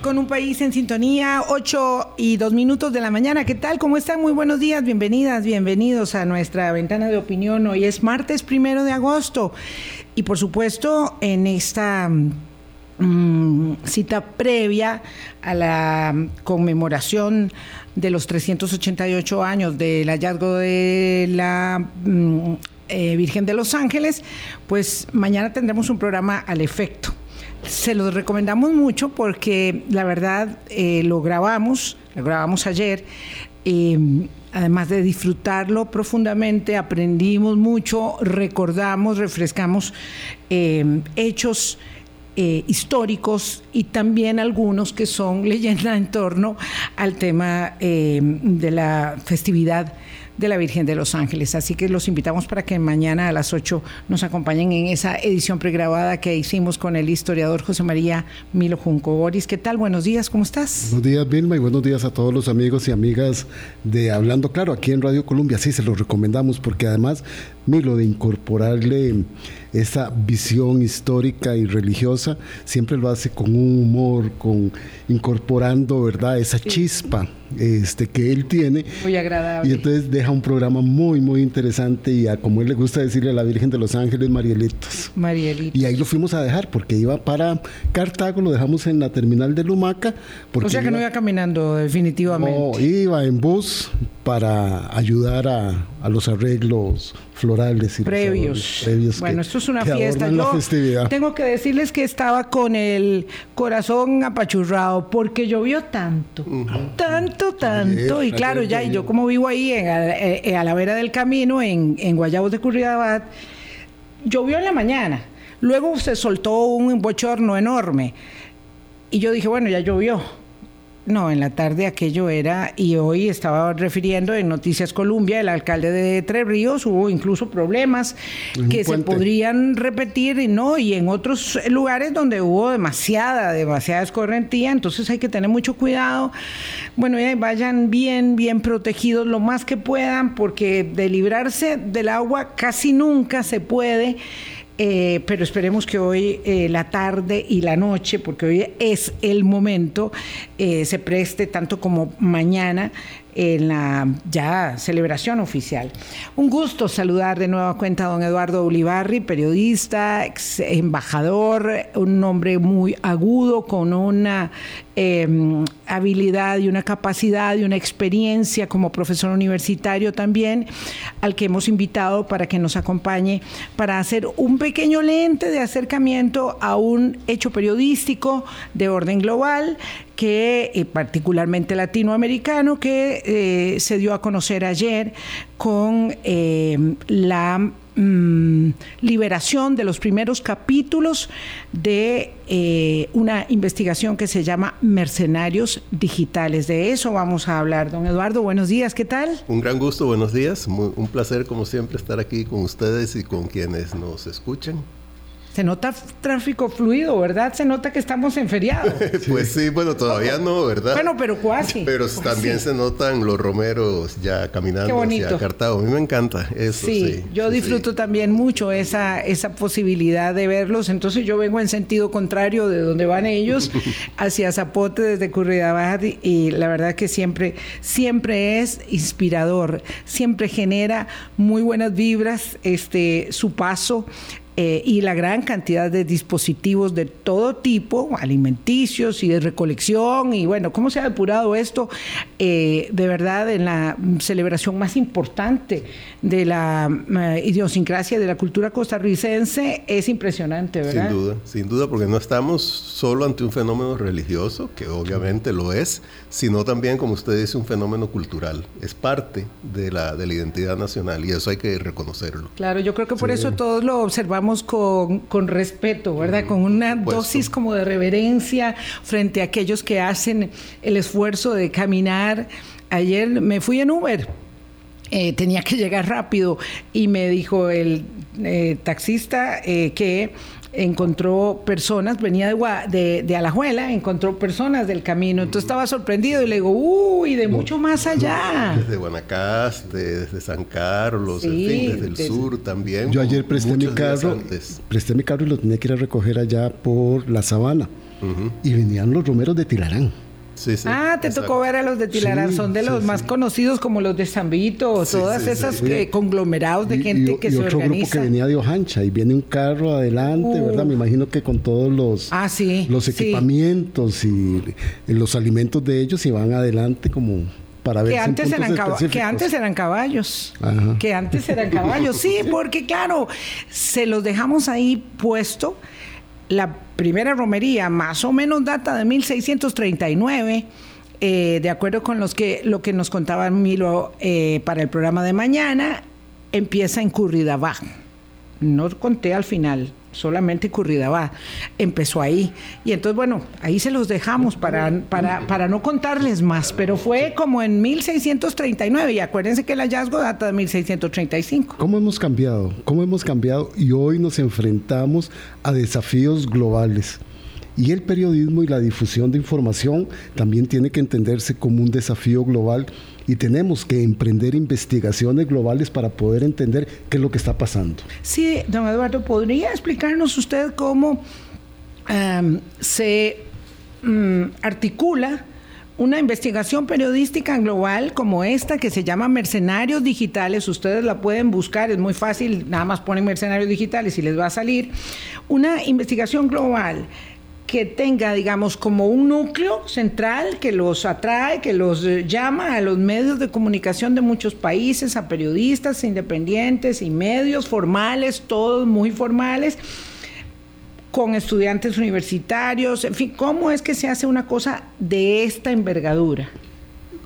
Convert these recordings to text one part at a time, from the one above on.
Con un país en sintonía, 8 y 2 minutos de la mañana. ¿Qué tal? ¿Cómo están? Muy buenos días, bienvenidas, bienvenidos a nuestra ventana de opinión. Hoy es martes primero de agosto. Y por supuesto, en esta mm, cita previa a la conmemoración de los 388 años del hallazgo de la mm, eh, Virgen de los Ángeles, pues mañana tendremos un programa al efecto. Se los recomendamos mucho porque la verdad eh, lo grabamos, lo grabamos ayer. Eh, además de disfrutarlo profundamente, aprendimos mucho, recordamos, refrescamos hechos históricos y también algunos que son leyenda en torno al tema de la festividad de la Virgen de los Ángeles. Así que los invitamos para que mañana a las 8 nos acompañen en esa edición pregrabada que hicimos con el historiador José María Milo Junco. Boris, ¿qué tal? Buenos días, ¿cómo estás? Buenos días, Vilma, y buenos días a todos los amigos y amigas de Hablando Claro aquí en Radio Colombia. Sí, se los recomendamos porque además, Milo, de incorporarle esa visión histórica y religiosa, siempre lo hace con un humor, con incorporando, ¿verdad?, esa chispa este, que él tiene. Muy agradable. Y entonces deja un programa muy, muy interesante y a como él le gusta decirle a la Virgen de los Ángeles, Marielitos. Marielitos. Y ahí lo fuimos a dejar porque iba para Cartago, lo dejamos en la terminal de Lumaca. o sea que no iba caminando definitivamente. No, iba en bus para ayudar a, a los arreglos florales y previos. bueno, esto es una fiesta. Yo tengo que decirles que estaba con el corazón apachurrado porque llovió tanto, tanto, tanto. y claro, ya, y yo como vivo ahí en, eh, a, la vera del camino, en, en Guayabos de Curridabat, llovió en la mañana. Luego se soltó un bochorno enorme. Y yo dije, bueno, ya llovió no, en la tarde aquello era, y hoy estaba refiriendo en Noticias Colombia, el alcalde de Tres Ríos, hubo incluso problemas que se podrían repetir, y no, y en otros lugares donde hubo demasiada, demasiada escorrentía, entonces hay que tener mucho cuidado. Bueno, ya vayan bien, bien protegidos lo más que puedan, porque de librarse del agua casi nunca se puede. Eh, pero esperemos que hoy eh, la tarde y la noche, porque hoy es el momento, eh, se preste tanto como mañana en la ya celebración oficial. Un gusto saludar de nueva cuenta a don Eduardo Ulibarri, periodista, ex embajador, un hombre muy agudo, con una em, habilidad y una capacidad y una experiencia como profesor universitario también, al que hemos invitado para que nos acompañe para hacer un pequeño lente de acercamiento a un hecho periodístico de orden global que eh, particularmente latinoamericano, que eh, se dio a conocer ayer con eh, la mm, liberación de los primeros capítulos de una investigación que se llama Mercenarios Digitales. De eso vamos a hablar. Don Eduardo, buenos días, ¿qué tal? Un gran gusto, buenos días. un placer como siempre estar aquí con ustedes y con quienes nos escuchan. Se nota tráfico fluido, ¿verdad? Se nota que estamos en feriado. pues sí, bueno, todavía no, ¿verdad? Bueno, pero casi. Pero también se notan los romeros ya caminando hacia Cartago. A mí me encanta eso. Sí, yo disfruto también mucho esa, esa posibilidad de verlos. Entonces yo vengo en sentido contrario de donde van ellos, hacia Zapote desde Curridabat y la verdad que siempre, siempre es inspirador, siempre genera muy buenas vibras este, su paso. Eh, y la gran cantidad de dispositivos de todo tipo, alimenticios y de recolección, y bueno, cómo se ha depurado esto eh, de verdad en la celebración más importante de la eh, idiosincrasia de la cultura costarricense, es impresionante, ¿verdad? Sin duda, sin duda, porque no estamos solo ante un fenómeno religioso, que obviamente lo es, sino también, como usted dice, un fenómeno cultural. Es parte de la, de la identidad nacional y eso hay que reconocerlo. Claro, yo creo que por eso todos lo observamos con, con respeto, ¿verdad? Con una dosis como de reverencia frente a aquellos que hacen el esfuerzo de caminar. Ayer me fui en Uber. Eh, tenía que llegar rápido y me dijo el eh, taxista eh, que encontró personas, venía de, de, Alajuela, encontró personas del camino, entonces estaba sorprendido y le digo, uy, de mucho más allá. Desde Guanacaste, desde San Carlos, desde el sur también. Yo ayer presté mi carro, presté mi carro y lo tenía que ir a recoger allá por la sabana. y venían los romeros de Ah, te tocó ver a los de Tilarán, son de los más conocidos como los de Zambito, todas esas conglomerados de gente que y se otro grupo que venía de Ojancha y viene un carro adelante, ¿verdad? Me uh. imagino que con todos los, ah, los equipamientos y, los alimentos de ellos y van adelante como para ver que antes eran que antes eran caballos. Que antes eran caballos. Sí porque claro se los dejamos ahí puesto la primera romería más o menos data de 1639, eh, de acuerdo con los que, lo que nos contaba Milo eh, para el programa de mañana, empieza en Curridabá. No conté al final, solamente va empezó ahí. Y entonces, bueno, ahí se los dejamos para, para, para no contarles más, pero fue como en 1639 y acuérdense que el hallazgo data de 1635. ¿Cómo hemos cambiado? ¿Cómo hemos cambiado? Y hoy nos enfrentamos a desafíos globales. Y el periodismo y la difusión de información también tiene que entenderse como un desafío global y tenemos que emprender investigaciones globales para poder entender qué es lo que está pasando. Sí, don Eduardo, ¿podría explicarnos usted cómo em, se mm, articula una investigación periodística global como esta que se llama Mercenarios Digitales, ustedes la pueden buscar, es muy fácil, nada más ponen Mercenarios Digitales y les va a salir, una investigación global que tenga, digamos, como un núcleo central que los atrae, que los eh, llama a los medios de comunicación de muchos países, a periodistas independientes y medios formales, todos muy formales, con estudiantes universitarios, en fin, ¿cómo es que se hace una cosa de esta envergadura?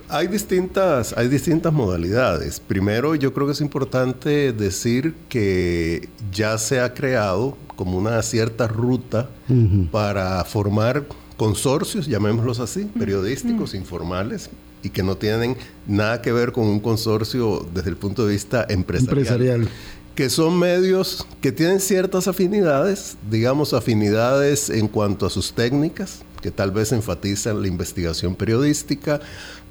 Hay distintas, hay distintas modalidades. Primero, yo creo que es importante decir que ya se ha creado como una cierta ruta para formar consorcios, llamémoslos así, periodísticos, informales, y que no tienen nada que ver con un consorcio desde el punto de vista empresarial. Que son medios que tienen ciertas afinidades, digamos afinidades en cuanto a sus técnicas, que tal vez enfatizan la investigación periodística,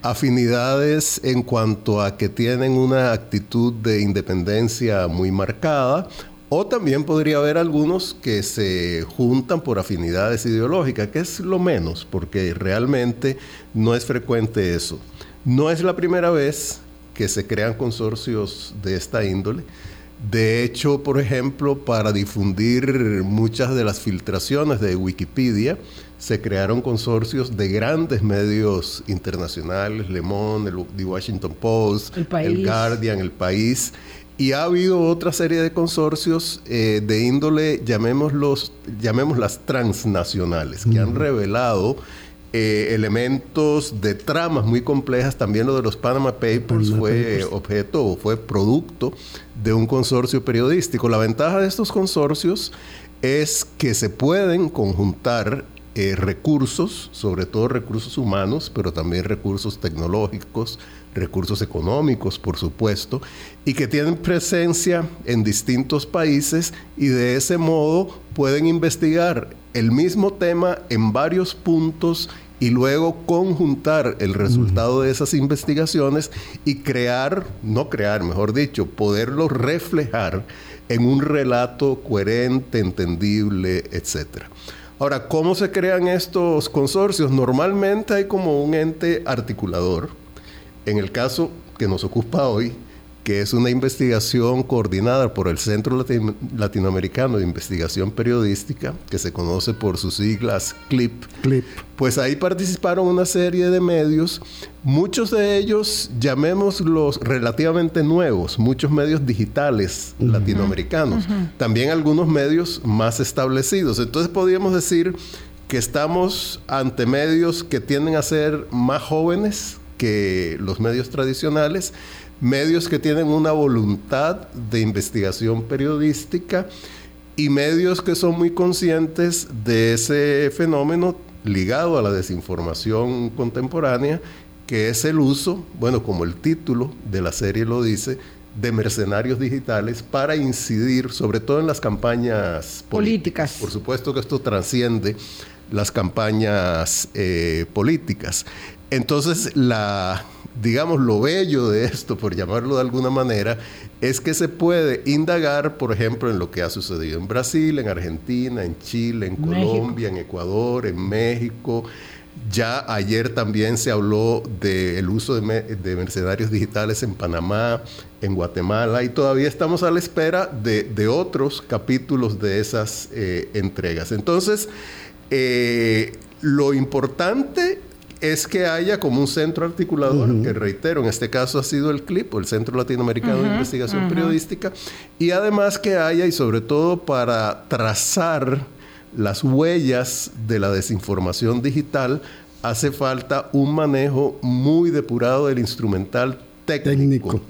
afinidades en cuanto a que tienen una actitud de independencia muy marcada, o también podría haber algunos que se juntan por afinidades ideológicas, que es lo menos, porque realmente no es frecuente eso. No es la primera vez que se crean consorcios de esta índole. De hecho, por ejemplo, para difundir muchas de las filtraciones de Wikipedia, se crearon consorcios de grandes medios internacionales, Le Monde, el The Washington Post, el, Guardian, El País, y ha habido otra serie de consorcios eh, de índole, llamémoslos, llamémoslas transnacionales, que han revelado eh, elementos de tramas muy complejas. También lo de los Panama Papers fue objeto o fue producto de un consorcio periodístico. La ventaja de estos consorcios es que se pueden conjuntar eh, recursos, sobre todo recursos humanos, pero también recursos tecnológicos, recursos económicos, por supuesto, y que tienen presencia en distintos países y de ese modo pueden investigar el mismo tema en varios puntos y luego conjuntar el resultado de esas investigaciones y crear, no crear, mejor dicho, poderlo reflejar en un relato coherente, entendible, etcétera. Ahora, ¿cómo se crean estos consorcios? Normalmente hay como un ente articulador. En el caso que nos ocupa hoy, que es una investigación coordinada por el Centro Latinoamericano de Investigación Periodística, que se conoce por sus siglas CLIP. CLIP. Pues ahí participaron una serie de medios, muchos de ellos llamémoslos relativamente nuevos, muchos medios digitales latinoamericanos, también algunos medios más establecidos. Entonces podríamos decir que estamos ante medios que tienden a ser más jóvenes que los medios tradicionales medios que tienen una voluntad de investigación periodística y medios que son muy conscientes de ese fenómeno ligado a la desinformación contemporánea, que es el uso, bueno, como el título de la serie lo dice, de mercenarios digitales para incidir sobre todo en las campañas políticas. Por supuesto que esto trasciende las campañas eh, políticas. Entonces, la, digamos, lo bello de esto, por llamarlo de alguna manera, es que se puede indagar, por ejemplo, en lo que ha sucedido en Brasil, en Argentina, en Chile, en Colombia, en Ecuador, en México. Ya ayer también se habló del uso de, mercenarios digitales en Panamá, en Guatemala, y todavía estamos a la espera de, otros capítulos de esas eh, entregas. Entonces, eh, lo importante es que haya como un centro articulador, que reitero, en este caso ha sido el CLIP, o el Centro Latinoamericano de Investigación Periodística, y además que haya, y sobre todo para trazar las huellas de la desinformación digital, hace falta un manejo muy depurado del instrumental técnico.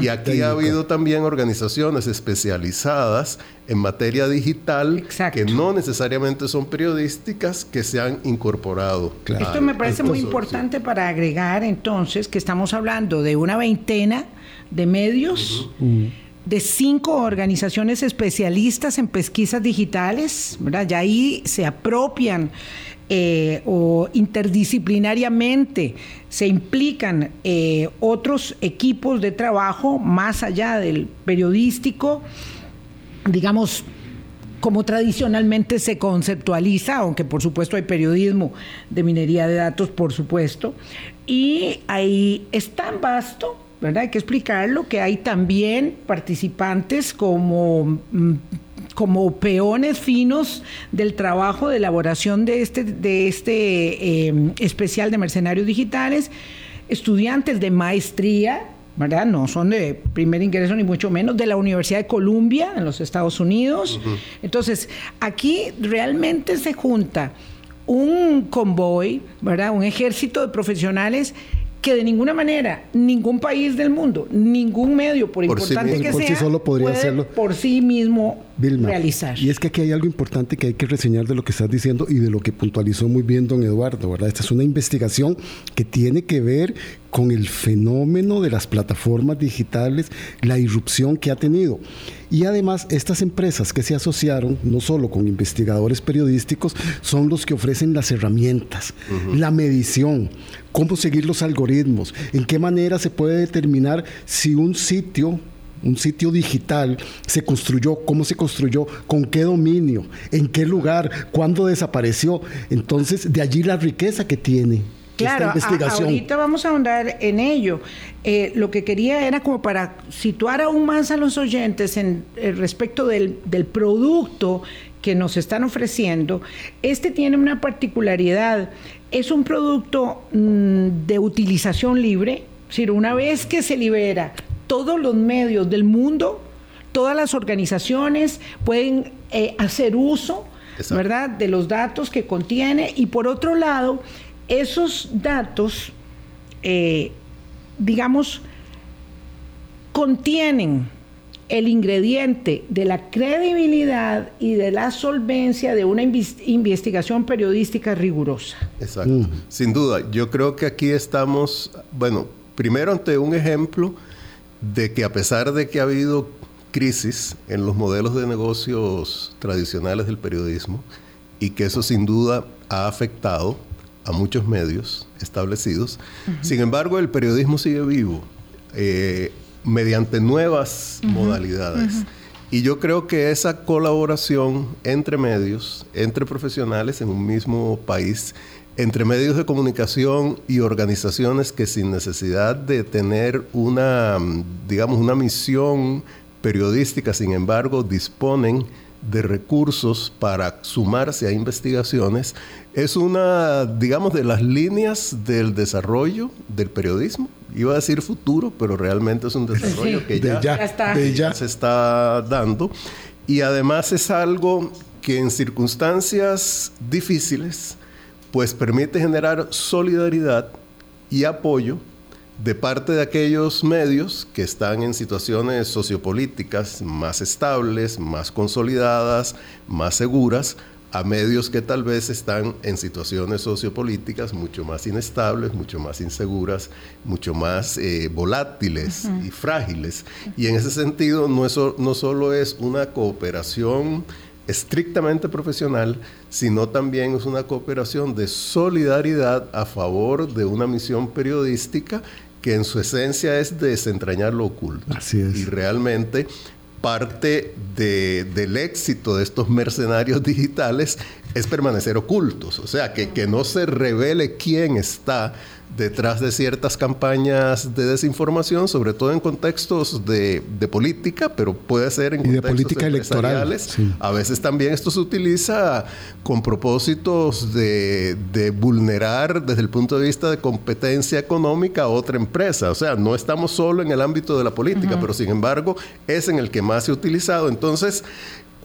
Y aquí ha habido también organizaciones especializadas en materia digital que no necesariamente son periodísticas que se han incorporado. Esto me parece muy importante para agregar entonces que estamos hablando de una veintena de medios. de cinco organizaciones especialistas en pesquisas digitales, ¿verdad? Ya ahí se apropian eh, o interdisciplinariamente se implican eh, otros equipos de trabajo más allá del periodístico, digamos, como tradicionalmente se conceptualiza, aunque por supuesto hay periodismo de minería de datos, por supuesto, y ahí es tan vasto, ¿verdad? Hay que explicarlo, que hay también participantes como mm, como peones finos del trabajo de elaboración de este, de este em, especial de mercenarios digitales, estudiantes de maestría, ¿verdad? No son de primer ingreso ni mucho menos, de la Universidad de Columbia en los Estados Unidos. Entonces, aquí realmente se junta un convoy, ¿verdad? Un ejército de profesionales que de ninguna manera ningún país del mundo, ningún medio, por, importante que sea, solo podría puede hacerlo. por sí mismo realizar. Y es que aquí hay algo importante que hay que reseñar de lo que estás diciendo y de lo que puntualizó muy bien don Eduardo, ¿verdad? Esta es una investigación que tiene que ver con el fenómeno de las plataformas digitales, la irrupción que ha tenido. Y además, estas empresas que se asociaron, no solo con investigadores periodísticos, son los que ofrecen las herramientas, la medición, cómo seguir los algoritmos, en qué manera se puede determinar si un sitio un sitio digital se construyó, cómo se construyó, con qué dominio, en qué lugar, cuándo desapareció. Entonces, de allí la riqueza que tiene. Claro, esta investigación. ahorita vamos a ahondar en ello. Eh, lo que quería era como para situar aún más a los oyentes en eh, respecto del, producto que nos están ofreciendo. Este tiene una particularidad. Es un producto mm, de utilización libre. Es decir, una vez que se libera todos los medios del mundo, todas las organizaciones pueden eh, hacer uso, ¿verdad?, de los datos que contiene y por otro lado, esos datos, eh, digamos, contienen el ingrediente de la credibilidad y de la solvencia de una investigación periodística rigurosa. Exacto. Mm. Sin duda, yo creo que aquí estamos, bueno, primero ante un ejemplo de que a pesar de que ha habido crisis en los modelos de negocios tradicionales del periodismo y que eso sin duda ha afectado a muchos medios establecidos, sin embargo el periodismo sigue vivo eh, mediante nuevas modalidades. Y yo creo que esa colaboración entre medios, entre profesionales en un mismo país, entre medios de comunicación y organizaciones que sin necesidad de tener una, digamos, una misión periodística, sin embargo, disponen de recursos para sumarse a investigaciones, es una, digamos, de las líneas del desarrollo del periodismo. Iba a decir futuro, pero realmente es un desarrollo que ya se está dando. Y además es algo que en circunstancias difíciles, pues permite generar solidaridad y apoyo de parte de aquellos medios que están en situaciones sociopolíticas más estables, más consolidadas, más seguras, a medios que tal vez están en situaciones sociopolíticas mucho más inestables, mucho más inseguras, mucho más eh, volátiles y frágiles. Y en ese sentido no, no solo es una cooperación estrictamente profesional, sino también es una cooperación de solidaridad a favor de una misión periodística que en su esencia es desentrañar lo oculto. Así es. Y realmente parte del éxito de estos mercenarios digitales es permanecer ocultos, o sea, que, que no se revele quién está detrás de ciertas campañas de desinformación, sobre todo en contextos de, política, pero puede ser en contextos de política electoral. A veces también esto se utiliza con propósitos de, vulnerar desde el punto de vista de competencia económica a otra empresa. O sea, no estamos solo en el ámbito de la política, pero sin embargo es en el que más se ha utilizado. Entonces,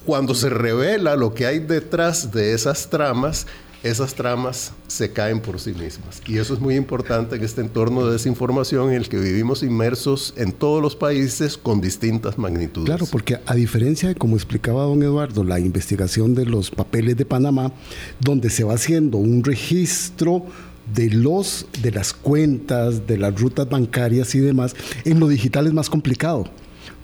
cuando se revela lo que hay detrás de esas tramas, esas tramas se caen por sí mismas. Y eso es muy importante en este entorno de desinformación en el que vivimos inmersos en todos los países con distintas magnitudes. Claro, porque a diferencia de como explicaba don Eduardo, la investigación de los papeles de Panamá, donde se va haciendo un registro de los de las cuentas, de las rutas bancarias y demás, en lo digital es más complicado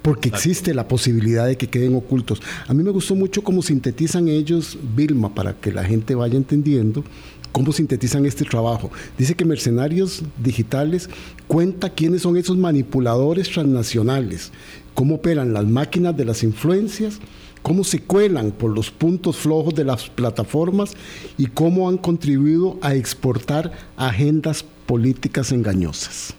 porque existe la posibilidad de que queden ocultos. A mí me gustó mucho cómo sintetizan ellos, Vilma, para que la gente vaya entendiendo cómo sintetizan este trabajo. Dice que Mercenarios Digitales cuenta quiénes son esos manipuladores transnacionales, cómo operan las máquinas de las influencias, cómo se cuelan por los puntos flojos de las plataformas y cómo han contribuido a exportar agendas políticas engañosas.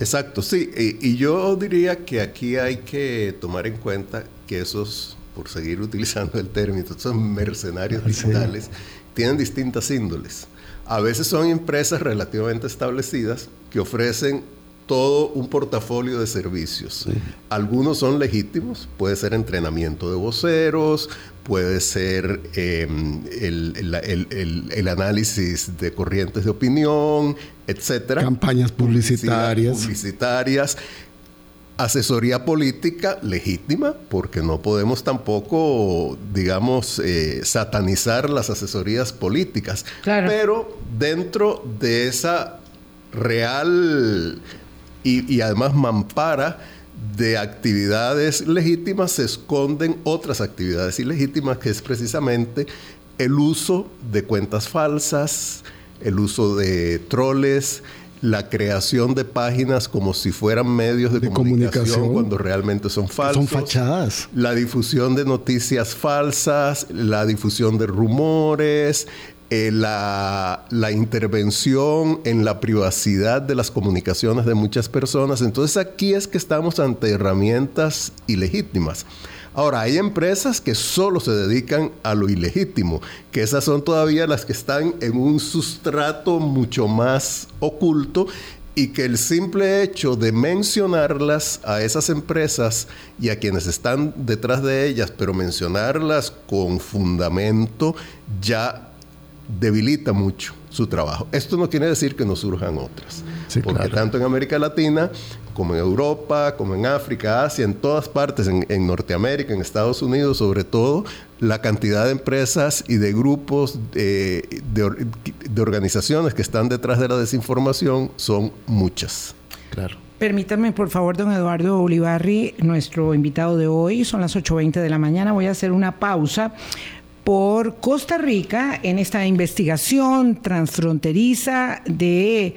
Exacto, sí. Y, yo diría que aquí hay que tomar en cuenta que esos, por seguir utilizando el término, esos mercenarios digitales, tienen distintas índoles. A veces son empresas relativamente establecidas que ofrecen todo un portafolio de servicios. Algunos son legítimos, puede ser entrenamiento de voceros, puede ser em, el, análisis de corrientes de opinión, etcétera. Campañas publicitarias. Publicitarias. Asesoría política legítima, porque no podemos tampoco, digamos, eh, satanizar las asesorías políticas. Pero dentro de esa real y, y además mampara de actividades legítimas se esconden otras actividades ilegítimas, que es precisamente el uso de cuentas falsas, el uso de troles, la creación de páginas como si fueran medios de, comunicación, cuando realmente son falsos. Son fachadas. La difusión de noticias falsas, la difusión de rumores, eh, la, intervención en la privacidad de las comunicaciones de muchas personas. Entonces aquí es que estamos ante herramientas ilegítimas. Ahora, hay empresas que solo se dedican a lo ilegítimo, que esas son todavía las que están en un sustrato mucho más oculto y que el simple hecho de mencionarlas a esas empresas y a quienes están detrás de ellas, pero mencionarlas con fundamento, ya debilita mucho su trabajo. Esto no quiere decir que no surjan otras, porque tanto en América Latina como en Europa, como en África, Asia, en todas partes, en, Norteamérica, en Estados Unidos sobre todo, la cantidad de empresas y de grupos de, de, organizaciones que están detrás de la desinformación son muchas. Claro. Permítame, por favor, don Eduardo Olivarri, nuestro invitado de hoy, son las 8.20 de la mañana, voy a hacer una pausa por Costa Rica en esta investigación transfronteriza de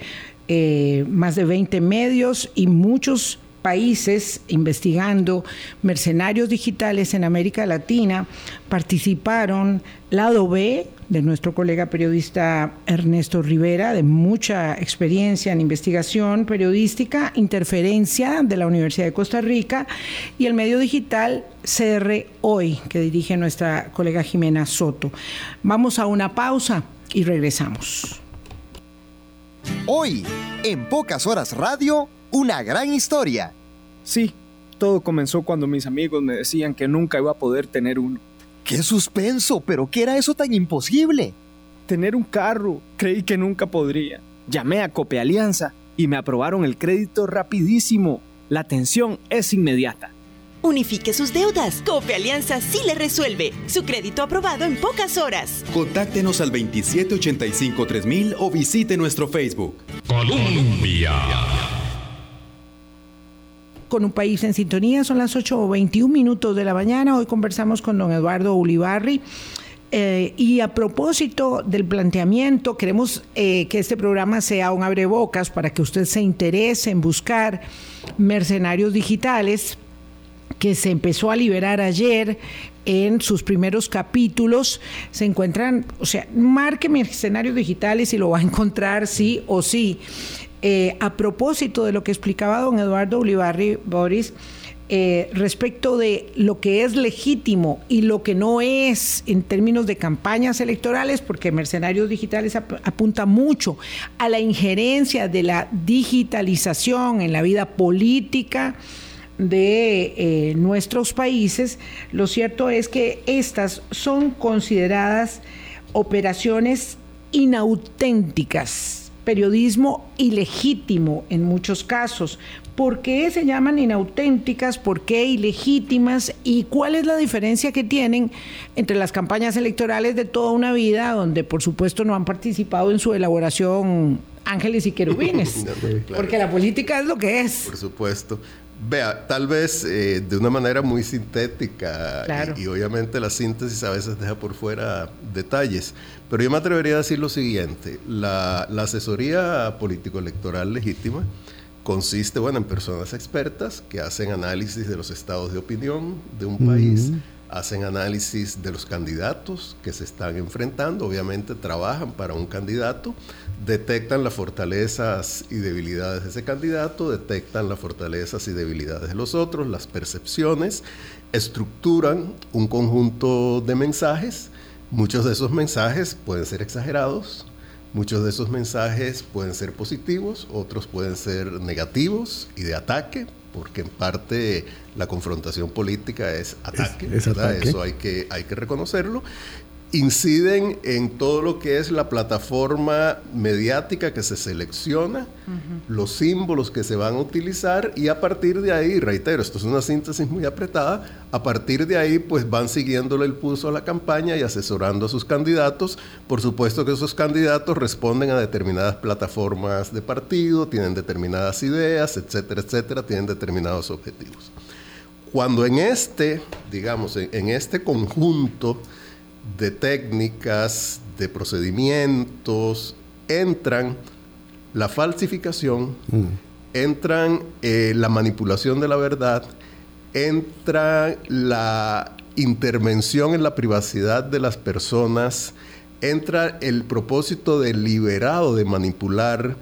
eh, más de 20 medios y muchos países investigando mercenarios digitales en América Latina. Participaron Lado B, de nuestro colega periodista Ernesto Rivera, de mucha experiencia en investigación periodística, Interferencia de la Universidad de Costa Rica y el medio digital CR Hoy, que dirige nuestra colega Jimena Soto. Vamos a una pausa y regresamos. Hoy, en pocas horas radio, una gran historia. Sí, todo comenzó cuando mis amigos me decían que nunca iba a poder tener uno. ¡Qué suspenso! ¿Pero qué era eso tan imposible? Tener un carro. Creí que nunca podría. Llamé a Cope Alianza y me aprobaron el crédito rapidísimo. La atención es inmediata. Unifique sus deudas. Cope Alianza sí le resuelve. Su crédito aprobado en pocas horas. Contáctenos al 2785-3000 o visite nuestro Facebook. Colombia. Con un país en sintonía, son las 8 o 21 minutos de la mañana. Hoy conversamos con don Eduardo Ulibarri Eh, y a propósito del planteamiento, queremos eh, que este programa sea un abrebocas para que usted se interese en buscar mercenarios digitales que se empezó a liberar ayer en sus primeros capítulos. Se encuentran, o sea, marque mercenarios digitales y lo va a encontrar sí o sí. Eh, a propósito de lo que explicaba don Eduardo Ulibarri Boris, eh, respecto de lo que es legítimo y lo que no es en términos de campañas electorales, porque Mercenarios Digitales apunta mucho a la injerencia de la digitalización en la vida política de eh, nuestros países, lo cierto es que estas son consideradas operaciones inauténticas periodismo ilegítimo en muchos casos. ¿Por qué se llaman inauténticas? ¿Por qué ilegítimas? ¿Y cuál es la diferencia que tienen entre las campañas electorales de toda una vida, donde por supuesto no han participado en su elaboración ángeles y querubines? Porque la política es lo que es. Por supuesto. Vea, tal vez eh, de una manera muy sintética y, obviamente la síntesis a veces deja por fuera detalles, pero yo me atrevería a decir lo siguiente, la, asesoría político-electoral legítima consiste bueno, en personas expertas que hacen análisis de los estados de opinión de un país, hacen análisis de los candidatos que se están enfrentando, obviamente trabajan para un candidato, detectan las fortalezas y debilidades de ese candidato, detectan las fortalezas y debilidades de los otros, las percepciones, estructuran un conjunto de mensajes. Muchos de esos mensajes pueden ser exagerados, muchos de esos mensajes pueden ser positivos, otros pueden ser negativos y de ataque, porque en parte la confrontación política es ataque, eso hay que, hay que reconocerlo inciden en todo lo que es la plataforma mediática que se selecciona, los símbolos que se van a utilizar y a partir de ahí, reitero, esto es una síntesis muy apretada, a partir de ahí pues van siguiéndole el pulso a la campaña y asesorando a sus candidatos. Por supuesto que esos candidatos responden a determinadas plataformas de partido, tienen determinadas ideas, etcétera, etcétera, tienen determinados objetivos. Cuando en este, digamos, en este conjunto, de técnicas, de procedimientos, entran la falsificación, mm. entran eh, la manipulación de la verdad, entra la intervención en la privacidad de las personas, entra el propósito deliberado de manipular,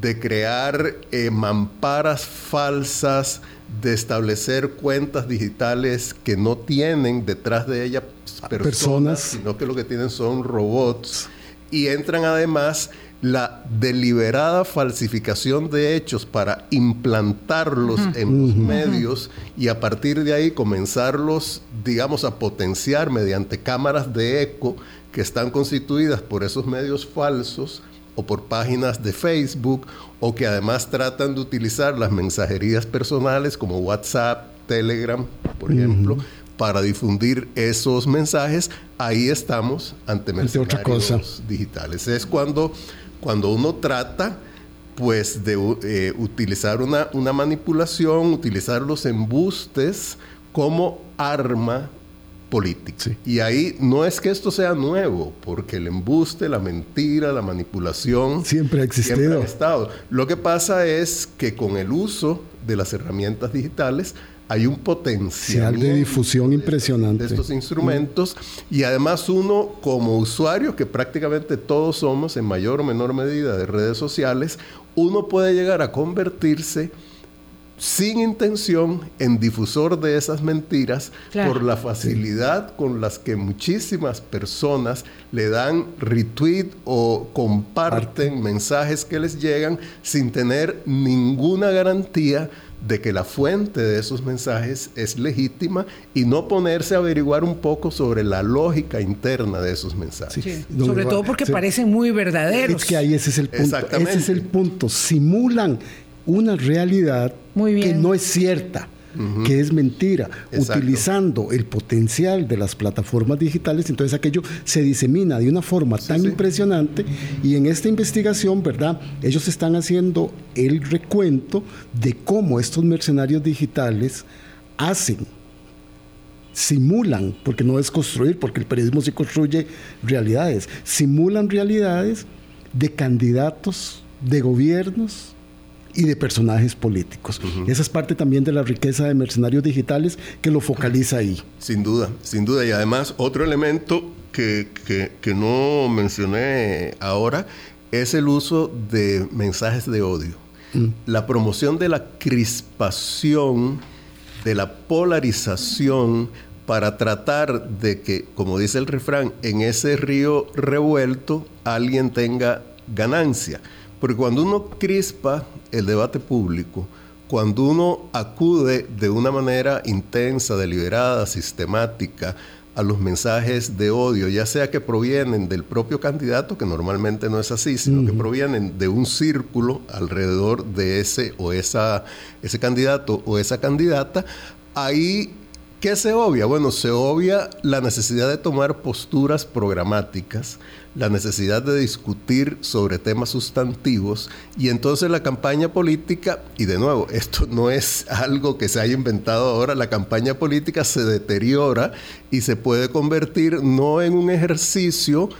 de crear eh, mamparas falsas, de establecer cuentas digitales que no tienen detrás de ellas personas, sino que lo que tienen son robots. Y entran además la deliberada falsificación de hechos para implantarlos en los medios y a partir de ahí comenzarlos, digamos, a potenciar mediante cámaras de eco que están constituidas por esos medios falsos o por páginas de Facebook o que además tratan de utilizar las mensajerías personales como WhatsApp, Telegram, por ejemplo, para difundir esos mensajes, ahí estamos ante mercenarios digitales. Es cuando, cuando uno trata pues de eh, utilizar una, una manipulación, utilizar los embustes como arma política. Y ahí no es que esto sea nuevo, porque el embuste, la mentira, la manipulación siempre ha existido. Siempre ha estado. Lo que pasa es que con el uso de las herramientas digitales hay un potencial de difusión impresionante de estos instrumentos y además uno como usuario que prácticamente todos somos en mayor o menor medida de redes sociales, uno puede llegar a convertirse sin intención en difusor de esas mentiras por la facilidad con las que muchísimas personas le dan retweet o comparten mensajes que les llegan sin tener ninguna garantía de que la fuente de esos mensajes es legítima y no ponerse a averiguar un poco sobre la lógica interna de esos mensajes. Sobre todo porque parecen muy verdaderos. Es que ahí ese es el punto. Ese es el punto. Simulan una realidad que no es cierta. que es mentira, utilizando el potencial de las plataformas digitales, entonces aquello se disemina de una forma tan impresionante y en esta investigación, ¿verdad? Ellos están haciendo el recuento de cómo estos mercenarios digitales hacen simulan, porque no es construir, porque el periodismo sí construye realidades, simulan realidades de candidatos, de gobiernos y de personajes políticos. Esa es parte también de la riqueza de mercenarios digitales que lo focaliza ahí. Sin duda, sin duda. Y además otro elemento que, que no mencioné ahora es el uso de mensajes de odio. Mm. La promoción de la crispación, de la polarización, para tratar de que, como dice el refrán, en ese río revuelto alguien tenga ganancia. Porque cuando uno crispa el debate público, cuando uno acude de una manera intensa, deliberada, sistemática, a los mensajes de odio, ya sea que provienen del propio candidato, que normalmente no es así, sino que provienen de un círculo alrededor de ese o esa, ese candidato o esa candidata, ahí ¿Qué se obvia? Bueno, se obvia la necesidad de tomar posturas programáticas, la necesidad de discutir sobre temas sustantivos y entonces la campaña política, y de nuevo, esto no es algo que se haya inventado ahora, la campaña política se deteriora y se puede convertir no en un ejercicio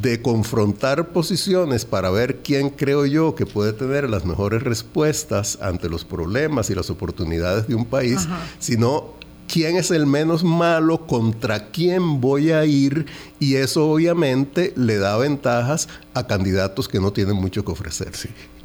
de confrontar posiciones para ver quién creo yo que puede tener las mejores respuestas ante los problemas y las oportunidades de un país, sino quién es el menos malo, contra quién voy a ir y eso obviamente le da ventajas a candidatos que no tienen mucho que ofrecer.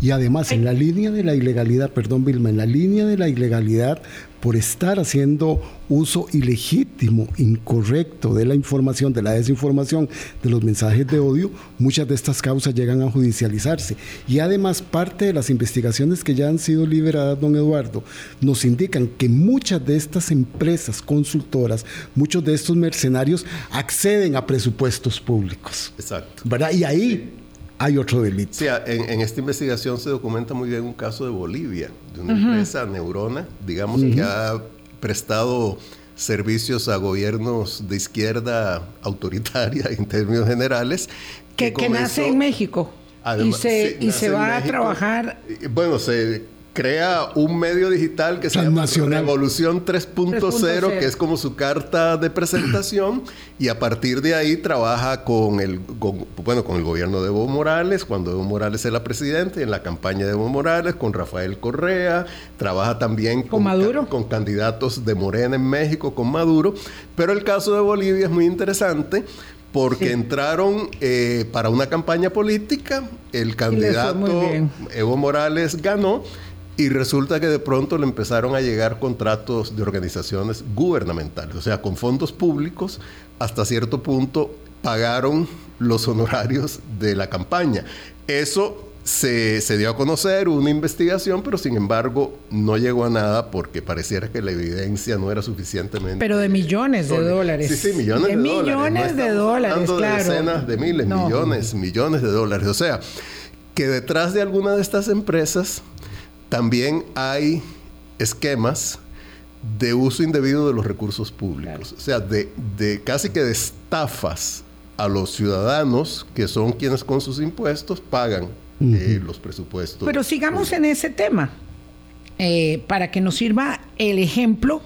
Y además, en la línea de la ilegalidad, perdón Vilma, en la línea de la ilegalidad, por estar haciendo uso ilegítimo, incorrecto de la información, de la desinformación, de los mensajes de odio, muchas de estas causas llegan a judicializarse. Y además, parte de las investigaciones que ya han sido liberadas, don Eduardo, nos indican que muchas de estas empresas consultoras, muchos de estos mercenarios acceden a presupuestos públicos. Exacto. ¿Verdad? Y ahí hay otro delito. Sí, en, esta investigación se documenta muy bien un caso de Bolivia, de una empresa Neurona, digamos, que ha prestado servicios a gobiernos de izquierda autoritaria en términos generales. Que, nace en México. y se, y se va a trabajar. Bueno, se crea un medio digital que se llama Revolución 3.0, que es como su carta de presentación, y a partir de ahí trabaja con el, bueno, con el gobierno de Evo Morales, cuando Evo Morales era presidente, en la campaña de Evo Morales, con Rafael Correa, trabaja también con, Maduro? con candidatos de Morena en México, con Maduro, pero el caso de Bolivia es muy interesante porque entraron eh, para una campaña política, el candidato Evo Morales ganó, y resulta que de pronto le empezaron a llegar contratos de organizaciones gubernamentales, o sea, con fondos públicos, hasta cierto punto pagaron los honorarios de la campaña. Eso se, dio a conocer, una investigación, pero sin embargo no llegó a nada porque pareciera que la evidencia no era suficientemente... Pero de millones de dólares. Sí, sí, millones de, de millones de dólares, claro. De decenas de miles, millones, millones de dólares. O sea, que detrás de alguna de estas empresas también hay esquemas de uso indebido de los recursos públicos, o sea, de, casi que de estafas a los ciudadanos que son quienes con sus impuestos pagan eh, los presupuestos. Pero sigamos en ese tema, eh, para que nos sirva el ejemplo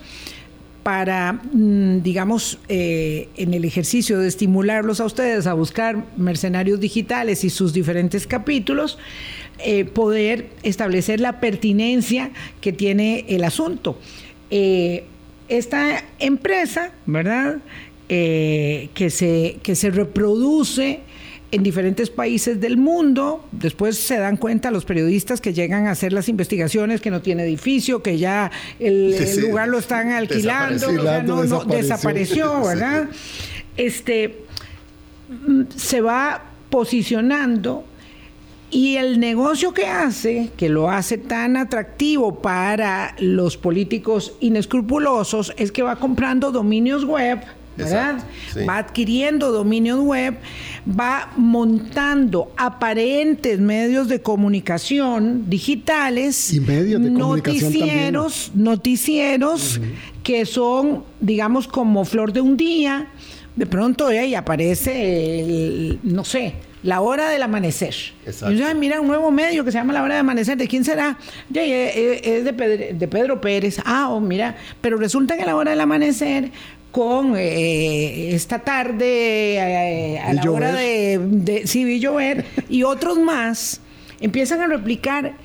para, mm, digamos, eh, en el ejercicio de estimularlos a ustedes a buscar mercenarios digitales y sus diferentes capítulos, eh, poder establecer la pertinencia que tiene el asunto. Eh, esta empresa, ¿verdad? Eh, que, se, que se reproduce en diferentes países del mundo. Después se dan cuenta los periodistas que llegan a hacer las investigaciones que no tiene edificio, que ya el, lugar lo están alquilando, no, desapareció, ¿verdad? Este mm, se va posicionando y el negocio que hace, que lo hace tan atractivo para los políticos inescrupulosos, es que va comprando dominios web, ¿verdad? Va adquiriendo dominios web, va montando aparentes medios de comunicación digitales, y medios de noticieros, noticieros que son, digamos, como flor de un día. De pronto ahí aparece, el, no sé, la hora del amanecer. Exacto. Y mira, un nuevo medio que se llama La hora del amanecer. ¿De quién será? Ya, eh, eh, es de Pedro, Pérez. Ah, oh, mira. Pero resulta que La hora del amanecer con eh, esta tarde eh, a la hora de, de sí, llover y otros más empiezan a replicar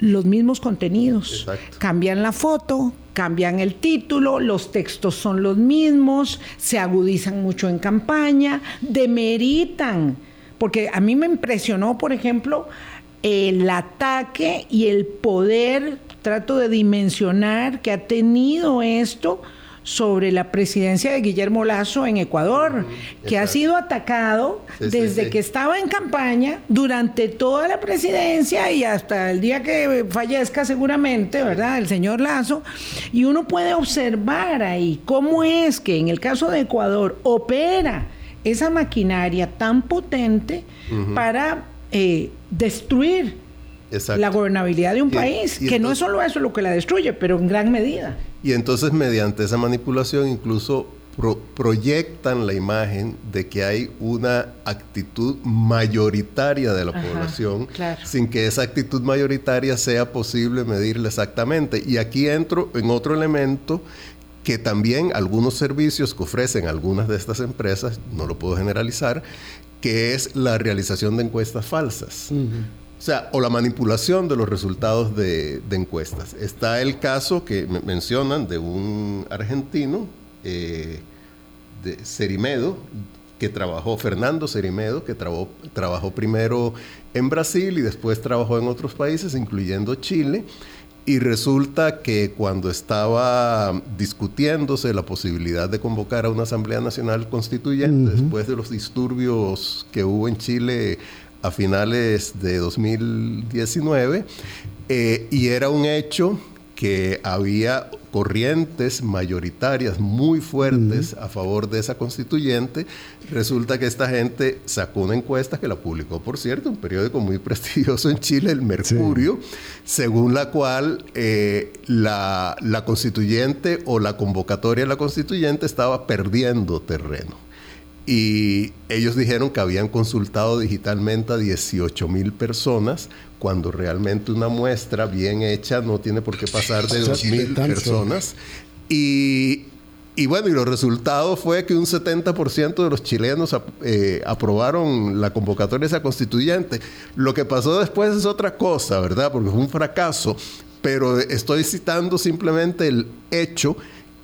los mismos contenidos. Cambian la foto, cambian el título, los textos son los mismos, se agudizan mucho en campaña, demeritan. Porque a mí me impresionó, por ejemplo, el ataque y el poder, trato de dimensionar que ha tenido esto sobre la presidencia de Guillermo Lazo en Ecuador, que ha sido atacado desde que estaba en campaña durante toda la presidencia y hasta el día que fallezca seguramente, ¿verdad? El señor Lazo. Y uno puede observar ahí cómo es que en el caso de Ecuador opera esa maquinaria tan potente para eh, destruir la gobernabilidad de un país, que no es solo eso lo que la destruye, pero en gran medida. Y entonces mediante esa manipulación incluso proyectan la imagen de que hay una actitud mayoritaria de la población sin que esa actitud mayoritaria sea posible medirla exactamente. Y aquí entro en otro elemento que también algunos servicios que ofrecen algunas de estas empresas, no lo puedo generalizar, que es la realización de encuestas falsas. O sea, o la manipulación de los resultados de, encuestas. Está el caso que mencionan de un argentino, eh, de Cerimedo, que trabajó, Fernando Cerimedo, que trabajó, trabajó primero en Brasil y después trabajó en otros países, incluyendo Chile. Y resulta que cuando estaba discutiéndose la posibilidad de convocar a una Asamblea Nacional Constituyente, después de los disturbios que hubo en Chile a finales de 2019 eh, y era un hecho que había corrientes mayoritarias muy fuertes a favor de esa constituyente. Resulta que esta gente sacó una encuesta que la publicó, por cierto, un periódico muy prestigioso en Chile, el Mercurio, según la cual eh, la, la constituyente o la convocatoria de la constituyente estaba perdiendo terreno y ellos dijeron que habían consultado digitalmente a 18 mil personas, cuando realmente una muestra bien hecha no tiene por qué pasar de 2 mil personas. Y, y, bueno, y los resultados fue que un 70% de los chilenos eh, aprobaron la convocatoria esa constituyente. Lo que pasó después es otra cosa, ¿verdad? Porque fue un fracaso. Pero estoy citando simplemente el hecho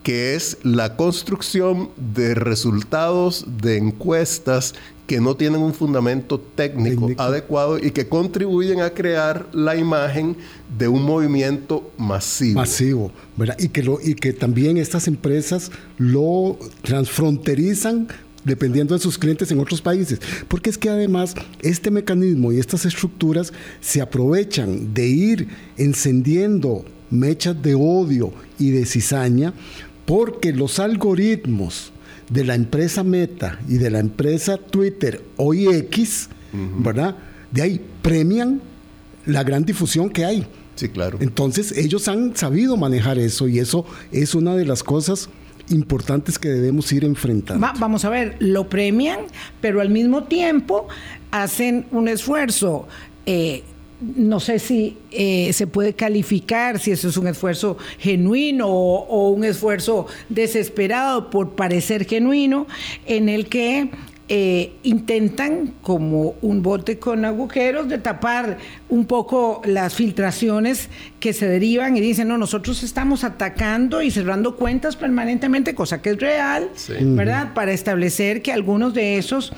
que es la construcción de resultados de encuestas que no tienen un fundamento técnico, adecuado y que contribuyen a crear la imagen de un movimiento masivo. Masivo, ¿verdad? Y que, lo, y que también estas empresas lo transfronterizan dependiendo de sus clientes en otros países. Porque es que además este mecanismo y estas estructuras se aprovechan de ir encendiendo mechas de odio y de cizaña porque los algoritmos de la empresa Meta y de la empresa Twitter hoy X, ¿verdad? De ahí premian la gran difusión que hay. Sí, claro. Entonces ellos han sabido manejar eso y eso es una de las cosas importantes que debemos ir enfrentando. vamos a ver, lo premian, pero al mismo tiempo hacen un esfuerzo eh, no sé si eh, se puede calificar si eso es un esfuerzo genuino o, un esfuerzo desesperado por parecer genuino, en el que eh, intentan, como un bote con agujeros, de tapar un poco las filtraciones que se derivan y dicen, no, nosotros estamos atacando y cerrando cuentas permanentemente, cosa que es real, ¿verdad? Para establecer que algunos de esos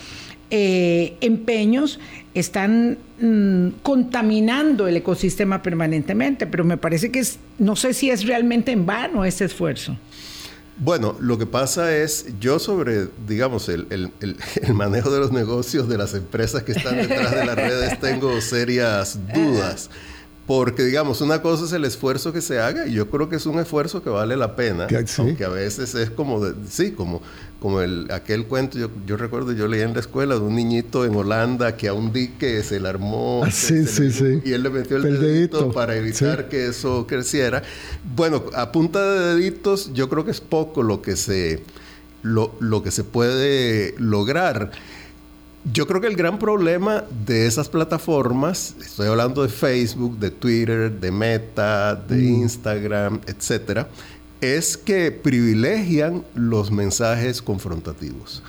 eh, empeños están mm, contaminando el ecosistema permanentemente, pero me parece que es, no sé si es realmente en vano ese esfuerzo. Bueno, lo que pasa es, yo sobre, digamos, el, el, manejo de los negocios de las empresas que están detrás de las redes tengo serias dudas. Porque, digamos, una cosa es el esfuerzo que se haga y yo creo que es un esfuerzo que vale la pena. Aunque a veces es como, de, sí, como, como el, aquel cuento, yo, yo, recuerdo, yo leí en la escuela de un niñito en Holanda que a un dique se le armó ah, y él le metió el, dedito, para evitar que eso creciera. Bueno, a punta de deditos yo creo que es poco lo que se, lo, lo que se puede lograr. Yo creo que el gran problema de esas plataformas, estoy hablando de Facebook, de Twitter, de Meta, de mm. Instagram, etcétera, es que privilegian los mensajes confrontativos.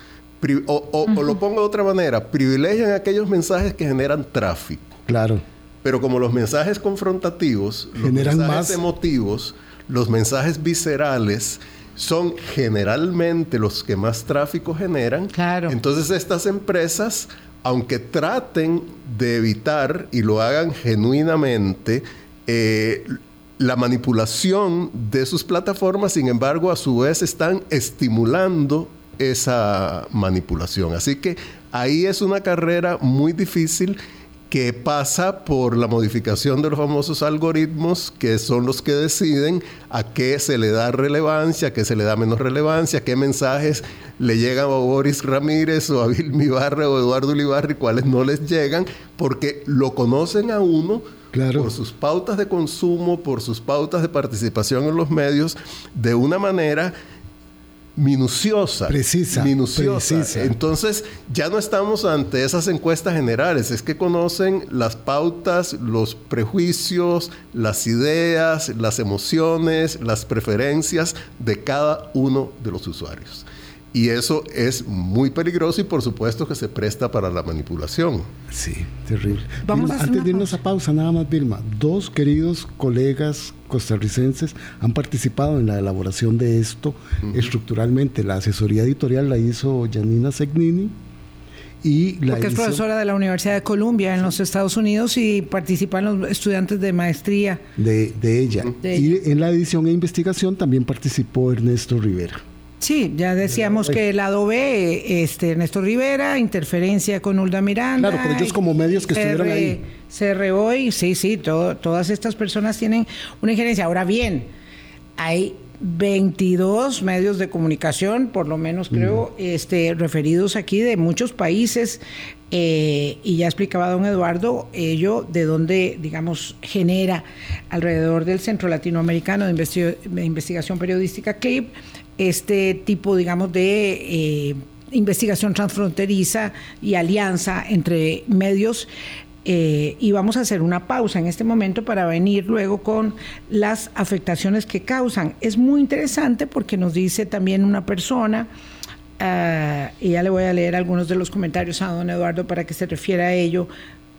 o, lo pongo de otra manera, privilegian aquellos mensajes que generan tráfico. Claro. Pero como los mensajes confrontativos, los mensajes emotivos, los mensajes viscerales, son generalmente los que más tráfico generan. Claro. Entonces estas empresas, aunque traten de evitar y lo hagan genuinamente, eh, la manipulación de sus plataformas, sin embargo, a su vez están estimulando esa manipulación. Así que ahí es una carrera muy difícil que pasa por la modificación de los famosos algoritmos que son los que deciden a qué se le da relevancia, a qué se le da menos relevancia, qué mensajes le llegan a Boris Ramírez o a Vilmi Barra o Eduardo Ulibarri, cuáles no les llegan, porque lo conocen a uno por sus pautas de consumo, por sus pautas de participación en los medios, de una manera minuciosa. Precisa. Minuciosa. Entonces, ya no estamos ante esas encuestas generales, es que conocen las pautas, los prejuicios, las ideas, las emociones, las preferencias de cada uno de los usuarios. Y eso es muy peligroso y por supuesto que se presta para la manipulación. Sí, terrible. Vamos antes de irnos a pausa, nada más, Vilma, dos queridos colegas costarricenses han participado en la elaboración de esto estructuralmente. La asesoría editorial la hizo Janina Segnini. Y la Porque es profesora de la Universidad de Columbia en los Estados Unidos y participan los estudiantes de maestría. De, ella. y en la edición e investigación también participó Ernesto Rivera. Sí, ya decíamos que el lado B, este, Ernesto Rivera, interferencia con Ulda Miranda. Claro, pero ellos como medios que estuvieron ahí. CR sí, sí, todas estas personas tienen una injerencia. Ahora bien, hay 22 medios de comunicación, por lo menos creo, este, referidos aquí de muchos países. Eh, y ya explicaba don Eduardo ello de dónde, digamos, genera alrededor del Centro Latinoamericano de, de Investigación Periodística CLIP este tipo, digamos, de eh, investigación transfronteriza y alianza entre medios. Eh, y vamos a hacer una pausa en este momento para venir luego con las afectaciones que causan. Es muy interesante porque nos dice también una persona, uh, y ya le voy a leer algunos de los comentarios a don Eduardo para que se refiera a ello,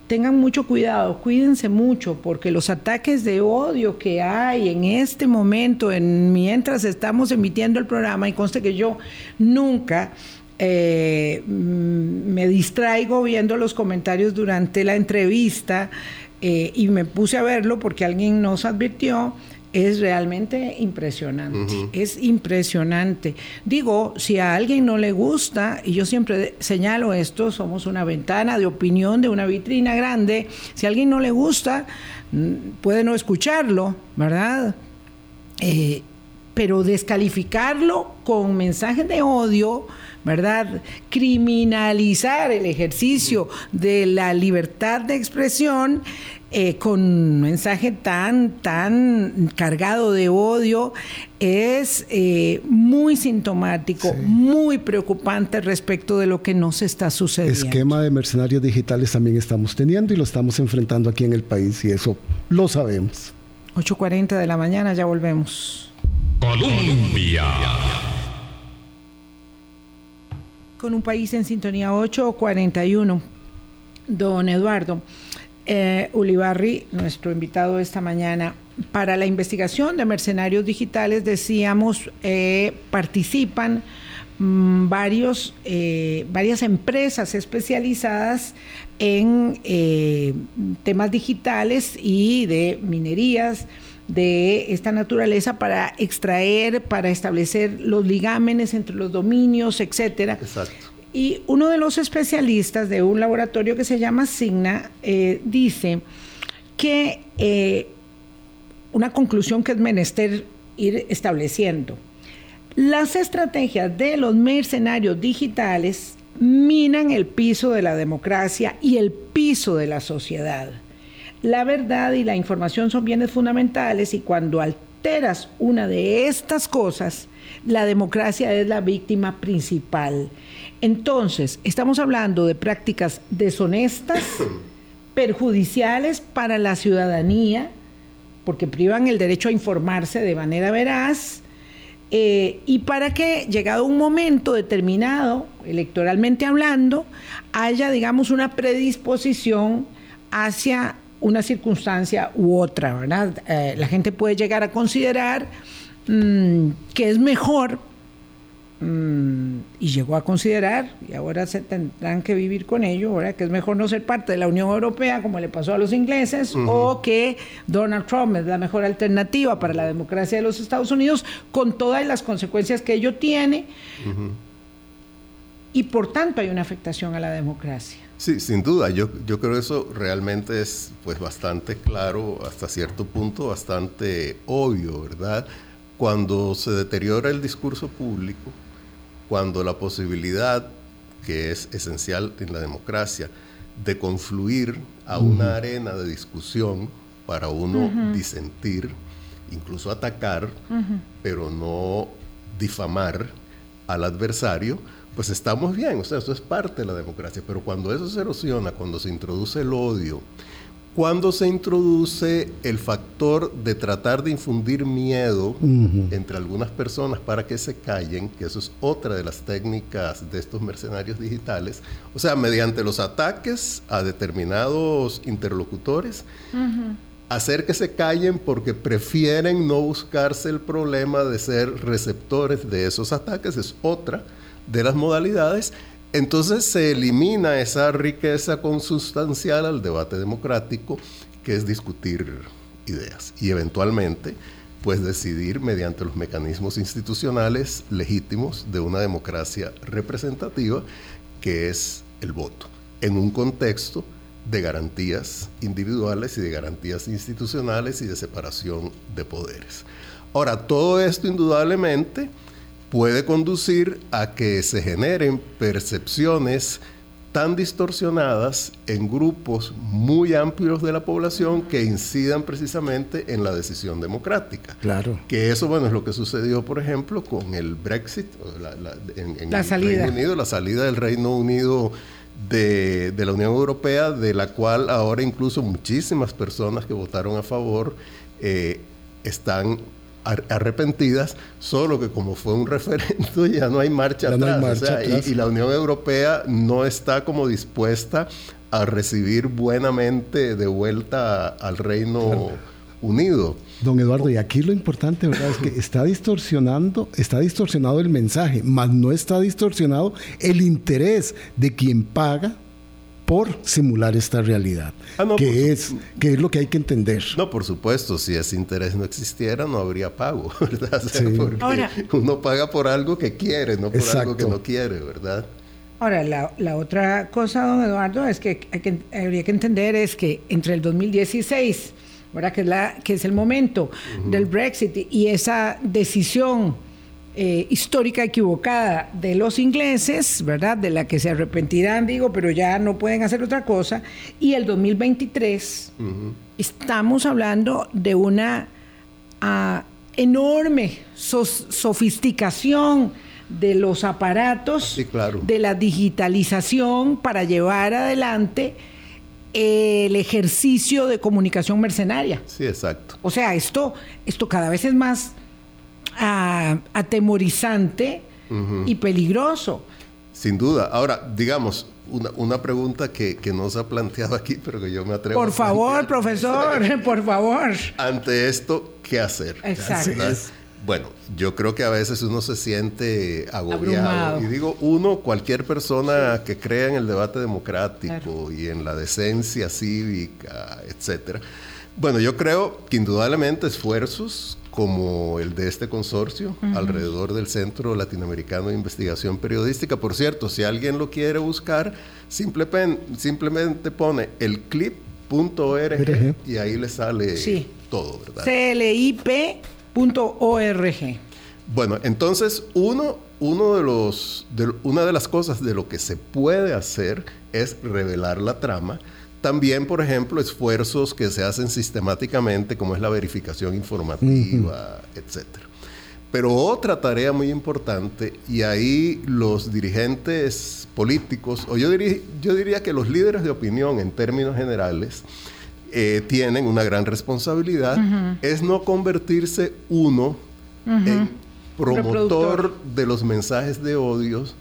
tengan mucho cuidado, cuídense mucho, porque los ataques de odio que hay en este momento, en, mientras estamos emitiendo el programa, y conste que yo nunca eh, mm, me distraigo viendo los comentarios durante la entrevista eh, y me puse a verlo porque alguien nos advirtió es realmente impresionante, es impresionante. Digo, si a alguien no le gusta, y yo siempre señalo esto, somos una ventana de opinión de una vitrina grande, si a alguien no le gusta, mm, puede no escucharlo, ¿verdad? Eh, pero descalificarlo con mensajes de odio, ¿verdad? Criminalizar el ejercicio de la libertad de expresión eh, con un mensaje tan, tan cargado de odio es eh, muy sintomático, muy preocupante respecto de lo que nos está sucediendo. Esquema de mercenarios digitales también estamos teniendo y lo estamos enfrentando aquí en el país y eso lo sabemos. 8.40 de la mañana, ya volvemos. Colombia. Con un país en sintonía 8.41. Don Eduardo eh, Ulibarri, nuestro invitado esta mañana, para la investigación de mercenarios digitales, decíamos, eh, participan mm, varios, eh, varias empresas especializadas en eh, temas digitales y de minerías de esta naturaleza para extraer, para establecer los ligámenes entre los dominios, etcétera. Exacto. Y uno de los especialistas de un laboratorio que se llama Signa eh, dice que eh, una conclusión que es menester ir estableciendo. Las estrategias de los mercenarios digitales minan el piso de la democracia y el piso de la sociedad. La verdad y la información son bienes fundamentales y cuando alteras una de estas cosas, la democracia es la víctima principal. Entonces, estamos hablando de prácticas deshonestas, perjudiciales para la ciudadanía, porque privan el derecho a informarse de manera veraz, Eh, y para que, llegado un momento determinado, electoralmente hablando, haya, digamos, una predisposición hacia una circunstancia u otra, ¿verdad? Eh, la gente puede llegar a considerar mm, que es mejor Mm, y llegó a considerar, y ahora se tendrán que vivir con ello, ahora que es mejor no ser parte de la Unión Europea como le pasó a los ingleses, o que Donald Trump es la mejor alternativa para la democracia de los Estados Unidos, con todas las consecuencias que ello tiene, y por tanto hay una afectación a la democracia. Sí, sin duda, yo, yo creo que eso realmente es pues bastante claro, hasta cierto punto bastante obvio, ¿verdad? Cuando se deteriora el discurso público, cuando la posibilidad, que es esencial en la democracia, de confluir a una arena de discusión para uno disentir, incluso atacar, pero no difamar al adversario, pues estamos bien, o sea, eso es parte de la democracia, pero cuando eso se erosiona, cuando se introduce el odio, cuando se introduce el factor de tratar de infundir miedo entre algunas personas para que se callen, que eso es otra de las técnicas de estos mercenarios digitales, o sea, mediante los ataques a determinados interlocutores, hacer que se callen porque prefieren no buscarse el problema de ser receptores de esos ataques, es otra de las modalidades entonces se elimina esa riqueza consustancial al debate democrático, que es discutir ideas y eventualmente pues decidir mediante los mecanismos institucionales legítimos de una democracia representativa, que es el voto, en un contexto de garantías individuales y de garantías institucionales y de separación de poderes. Ahora, todo esto indudablemente puede conducir a que se generen percepciones tan distorsionadas en grupos muy amplios de la población que incidan precisamente en la decisión democrática. Claro. Que eso, bueno, es lo que sucedió, por ejemplo, con el Brexit, en, el Reino Unido, la salida del Reino Unido de, de, la Unión Europea, de la cual ahora incluso muchísimas personas que votaron a favor eh, están arrepentidas, solo que como fue un referendo ya no hay marcha atrás. Y, la Unión Europea no está como dispuesta a recibir buenamente de vuelta al Reino Unido. Don Eduardo, y aquí lo importante, ¿verdad? Es que está distorsionando, está distorsionado el mensaje, mas no está distorsionado el interés de quien paga por simular esta realidad, ah, que, es, que es lo que hay que entender. No, por supuesto, si ese interés no existiera, no habría pago, ¿verdad? Ahora, uno paga por algo que quiere, no por algo que no quiere, ¿verdad? Ahora, la, otra cosa, don Eduardo, es que, hay que habría que entender es que entre el 2016, ¿verdad? Que, es la, que es el momento del Brexit y esa decisión eh, histórica equivocada de los ingleses, ¿verdad? De la que se arrepentirán, digo, pero ya no pueden hacer otra cosa. Y el 2023, estamos hablando de una ah, enorme sofisticación de los aparatos, de la digitalización para llevar adelante el ejercicio de comunicación mercenaria. Sí, exacto. O sea, esto, esto cada vez es más atemorizante y peligroso. Sin duda. Ahora, digamos, una, pregunta que, que, no se ha planteado aquí, pero que yo me atrevo Por favor, profesor, por favor. Ante esto, ¿qué hacer? Exacto. Bueno, yo creo que a veces uno se siente agobiado. Y digo, uno, cualquier persona que crea en el debate democrático y en la decencia cívica, etcétera. Bueno, yo creo que indudablemente esfuerzos como el de este consorcio alrededor del Centro Latinoamericano de Investigación Periodística. Por cierto, si alguien lo quiere buscar, simplemente pone el clip.org y ahí le sale todo, ¿verdad? CLIP.org. Bueno, entonces uno, uno de los, una de las cosas de lo que se puede hacer es revelar la trama también, por ejemplo, esfuerzos que se hacen sistemáticamente, como es la verificación informativa, etc. Pero otra tarea muy importante, y ahí los dirigentes políticos, o yo diría, yo diría que los líderes de opinión en términos generales, eh, tienen una gran responsabilidad, es no convertirse uno en promotor de los mensajes de odios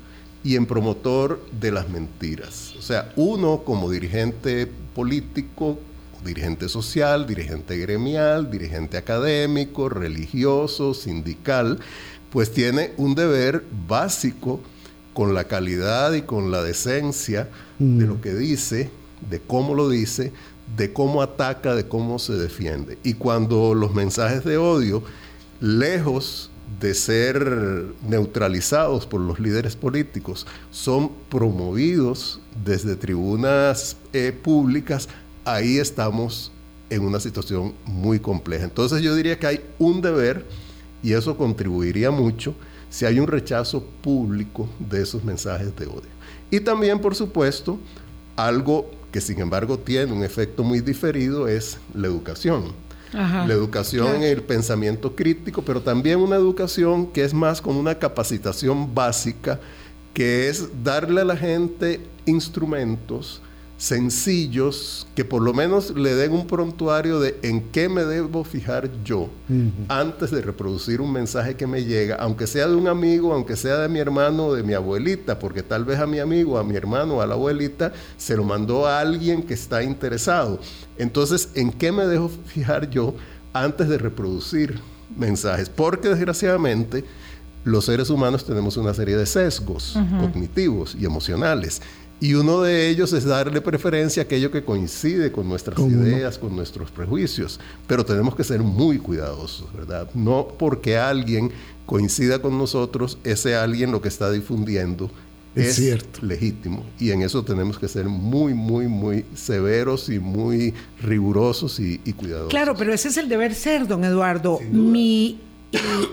y en promotor de las mentiras. O sea, uno como dirigente político, dirigente social, dirigente gremial, dirigente académico, religioso, sindical, pues tiene un deber básico con la calidad y con la decencia de lo mm. que dice, de cómo lo dice, de cómo ataca, de cómo se defiende. Y cuando los mensajes de odio, lejos de ser neutralizados por los líderes políticos, son promovidos desde tribunas eh, públicas, ahí estamos en una situación muy compleja. Entonces yo diría que hay un deber, y eso contribuiría mucho, si hay un rechazo público de esos mensajes de odio. Y también, por supuesto, algo que sin embargo tiene un efecto muy diferido es la educación. La educación en el pensamiento crítico, pero también una educación que es más con una capacitación básica, que es darle a la gente instrumentos sencillos que por lo menos le den un prontuario de en qué me debo fijar yo antes de reproducir un mensaje que me llega, aunque sea de un amigo, aunque sea de mi hermano o de mi abuelita, porque tal vez a mi amigo, a mi hermano, a la abuelita, se lo mandó a alguien que está interesado. Entonces, ¿en qué me dejo fijar yo antes de reproducir mensajes? Porque desgraciadamente los seres humanos tenemos una serie de sesgos cognitivos y emocionales y uno de ellos es darle preferencia a aquello que coincide con nuestras ideas, con nuestros prejuicios. Pero tenemos que ser muy cuidadosos, ¿verdad? No porque alguien coincida con nosotros, ese alguien lo que está difundiendo es, cierto. legítimo. Y en eso tenemos que ser muy, muy, muy severos y muy rigurosos y, cuidadosos. Claro, pero ese es el deber ser, don Eduardo. Mi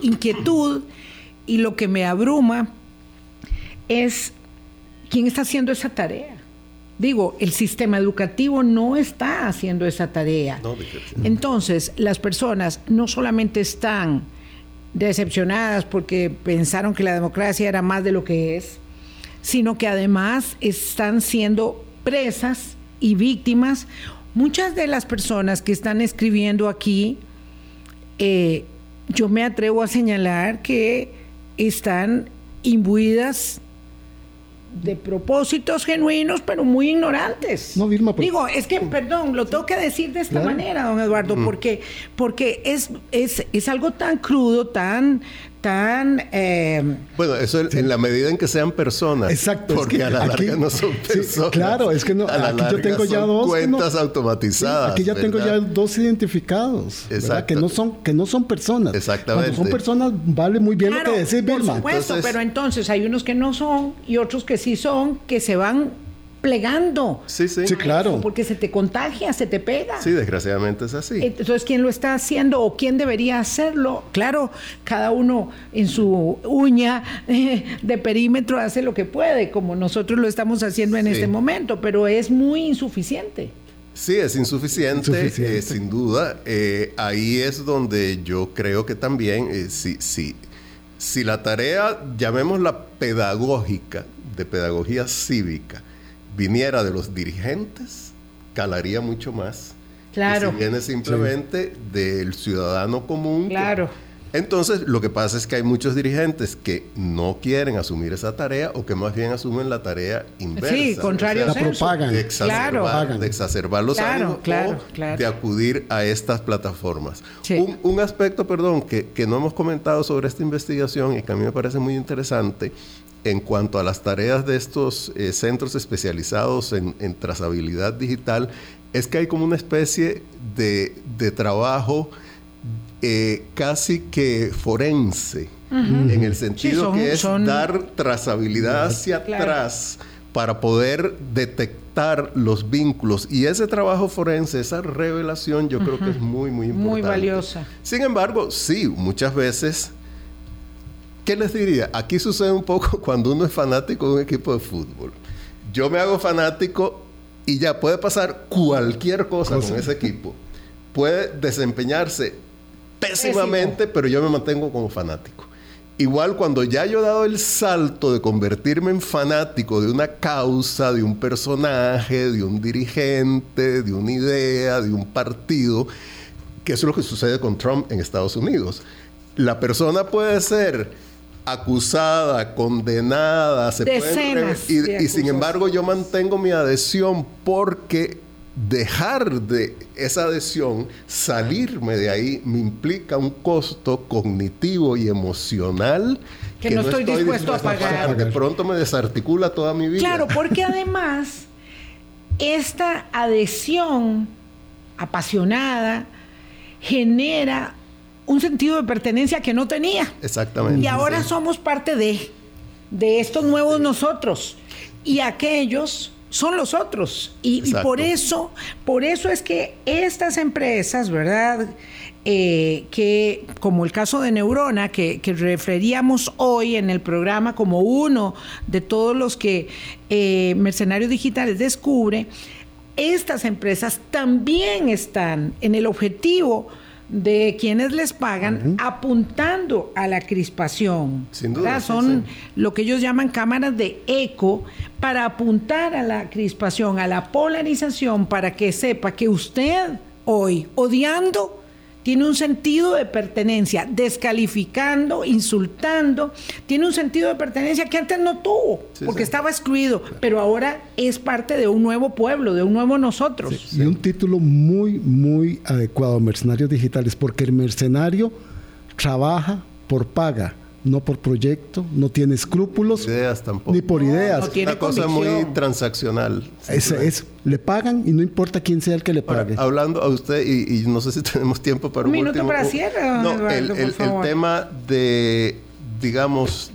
inquietud y lo que me abruma es ¿quién está haciendo esa tarea? Digo, el sistema educativo no está haciendo esa tarea. Entonces, las personas no solamente están decepcionadas porque pensaron que la democracia era más de lo que es, sino que además están siendo presas y víctimas. Muchas de las personas que están escribiendo aquí, eh, yo me atrevo a señalar que están imbuidas de propósitos genuinos, pero muy ignorantes. No, Vilma, Digo, es que, perdón, lo tengo que decir de esta manera, don Eduardo, mm. porque, porque es, es, es algo tan crudo, tan, tan... Eh, bueno, eso en la medida en que sean personas. Exacto. Porque a la larga no son personas. claro, es que no, aquí yo tengo ya dos... Cuentas automatizadas. aquí ya tengo ya dos identificados. Exacto. Que no, son, que no son personas. Exactamente. Cuando son personas vale muy bien lo que decís, Por supuesto, pero entonces hay unos que no son y otros que sí son, que se van plegando. Sí, sí. Sí, claro. Porque se te contagia, se te pega. Sí, desgraciadamente es así. Entonces, ¿quién lo está haciendo o quién debería hacerlo? Claro, cada uno en su uña de perímetro hace lo que puede, como nosotros lo estamos haciendo en este momento, pero es muy insuficiente. Sí, es insuficiente, eh, sin duda. Eh, ahí es donde yo creo que también, eh, si, si la tarea, llamémosla pedagógica, de pedagogía cívica, viniera de los dirigentes, calaría mucho más. Claro. si viene simplemente del ciudadano común. Claro. entonces, lo que pasa es que hay muchos dirigentes que no quieren asumir esa tarea o que más bien asumen la tarea inversa. Sí, contrario La propagan. De exacerbar, de exacerbar los claro, claro, o de acudir a estas plataformas. Un, un, aspecto, perdón, que, que no hemos comentado sobre esta investigación y que a mí me parece muy interesante en cuanto a las tareas de estos eh, centros especializados en, trazabilidad digital, es que hay como una especie de, trabajo eh, casi que forense, en el sentido que es dar trazabilidad hacia atrás para poder detectar los vínculos. Y ese trabajo forense, esa revelación, yo creo que es muy, muy importante. Muy valiosa. Sin embargo, sí, muchas veces ¿Qué les diría? Aquí sucede un poco cuando uno es fanático de un equipo de fútbol. Yo me hago fanático y ya puede pasar cualquier cosa, con ese equipo. Puede desempeñarse pésimamente, pero yo me mantengo como fanático. Igual cuando ya yo he dado el salto de convertirme en fanático de una causa, de un personaje, de un dirigente, de una idea, de un partido, que eso es lo que sucede con Trump en Estados Unidos la persona puede ser acusada, condenada, se puede y, y sin embargo yo mantengo mi adhesión porque dejar de esa adhesión, salirme de ahí, me implica un costo cognitivo y emocional que, no, estoy, dispuesto, a pagar. De pronto me desarticula toda mi vida. Claro, porque además esta adhesión apasionada genera un sentido de pertenencia que no tenía. Exactamente. Y ahora somos parte de, de estos nuevos nosotros. Y aquellos son los otros. Y, por eso, por eso es que estas empresas, ¿verdad? Eh, que como el caso de Neurona, que, referíamos hoy en el programa como uno de todos los que eh, Mercenarios Digitales descubre, estas empresas también están en el objetivo de quienes les pagan apuntando a la crispación. Sin duda. Son lo que ellos llaman cámaras de eco para apuntar a la crispación, a la polarización, para que sepa que usted hoy, odiando, tiene un sentido de pertenencia, descalificando, insultando, tiene un sentido de pertenencia que antes no tuvo, porque estaba excluido, pero ahora es parte de un nuevo pueblo, de un nuevo nosotros. y un título muy, muy adecuado, Mercenarios Digitales, porque el mercenario trabaja por paga no por proyecto, no tiene escrúpulos. Ideas tampoco. Ni por ideas. No una cosa muy transaccional. Es, es, le pagan y no importa quién sea el que le pague. hablando a usted, y, no sé si tenemos tiempo para un, minuto para cierre. No, el, el, tema de, digamos,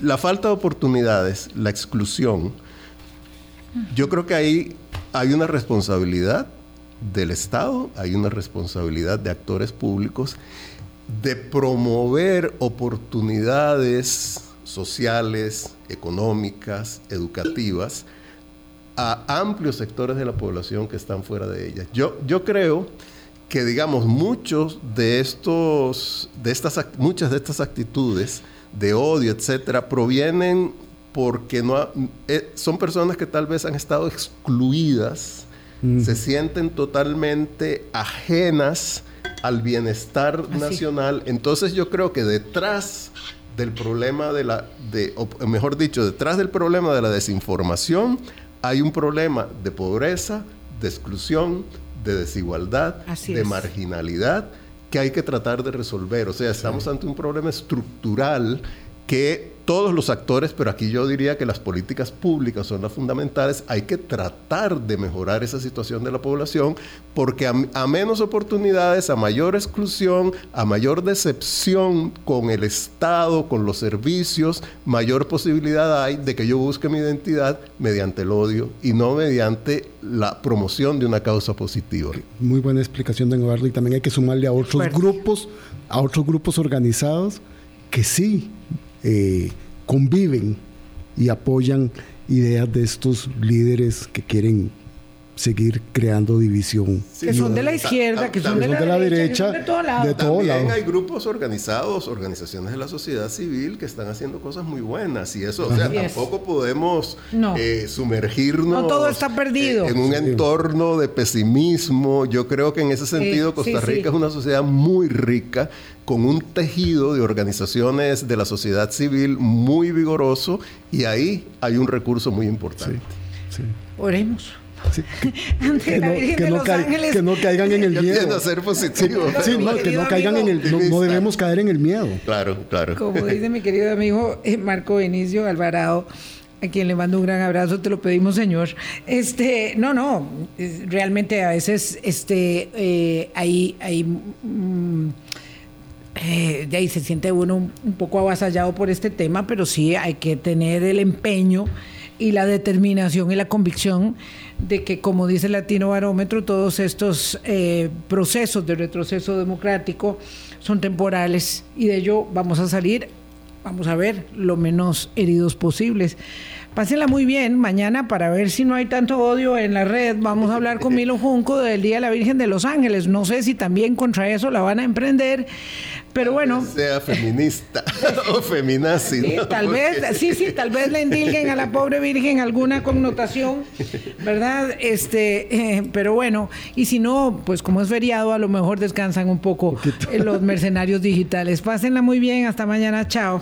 la falta de oportunidades, la exclusión, yo creo que ahí hay una responsabilidad del Estado, hay una responsabilidad de actores públicos de promover oportunidades sociales, económicas, educativas a amplios sectores de la población que están fuera de ellas. Yo, yo creo que, digamos, muchos de estos, de estas, muchas de estas actitudes de odio, etcétera, provienen porque no eh, son personas que tal vez han estado excluidas, se sienten totalmente ajenas al bienestar nacional. Entonces yo creo que detrás del problema de la, de, o mejor dicho, detrás del problema de la desinformación, hay un problema de pobreza, de exclusión, de desigualdad, de marginalidad, que hay que tratar de resolver. O sea, estamos ante un problema estructural que todos los actores, pero aquí yo diría que las políticas públicas son las fundamentales, hay que tratar de mejorar esa situación de la población, porque a, menos oportunidades, a mayor exclusión, a mayor decepción con el Estado, con los servicios, mayor posibilidad hay de que yo busque mi identidad mediante el odio y no mediante la promoción de una causa positiva. Muy buena explicación, don Eduardo, y también hay que sumarle a otros grupos, a otros grupos organizados que sí eh, conviven y apoyan ideas de estos líderes que quieren seguir creando división. que son de la izquierda, que son de la, derecha, de todo lado. También hay grupos organizados, organizaciones de la sociedad civil que están haciendo cosas muy buenas y eso, o sea, tampoco podemos eh, sumergirnos no todo está perdido. en un entorno de pesimismo. Yo creo que en ese sentido Costa Rica es una sociedad muy rica con un tejido de organizaciones de la sociedad civil muy vigoroso y ahí hay un recurso muy importante. Oremos. Que, no, caigan en el miedo. ser positivo. que no caigan en el. No, debemos caer en el miedo. Claro, claro. Como dice mi querido amigo eh, Marco Benicio Alvarado, a quien le mando un gran abrazo, te lo pedimos, señor. Este, no, no, realmente a veces este, eh, hay, hay mm, eh, de ahí se siente uno un, poco avasallado por este tema, pero sí hay que tener el empeño y la determinación y la convicción de que, como dice el Latino Barómetro, todos estos eh, procesos de retroceso democrático son temporales y de ello vamos a salir, vamos a ver, lo menos heridos posibles. Pásenla muy bien. Mañana, para ver si no hay tanto odio en la red, vamos a hablar con Milo Junco del Día de la Virgen de los Ángeles. No sé si también contra eso la van a emprender. Pero bueno. Sea feminista o feminazi. Sí, tal vez, sí, sí, tal vez le indilguen a la pobre Virgen alguna connotación, ¿verdad? Este, eh, pero bueno, y si no, pues como es feriado, a lo mejor descansan un poco los mercenarios digitales. Pásenla muy bien, hasta mañana, chao.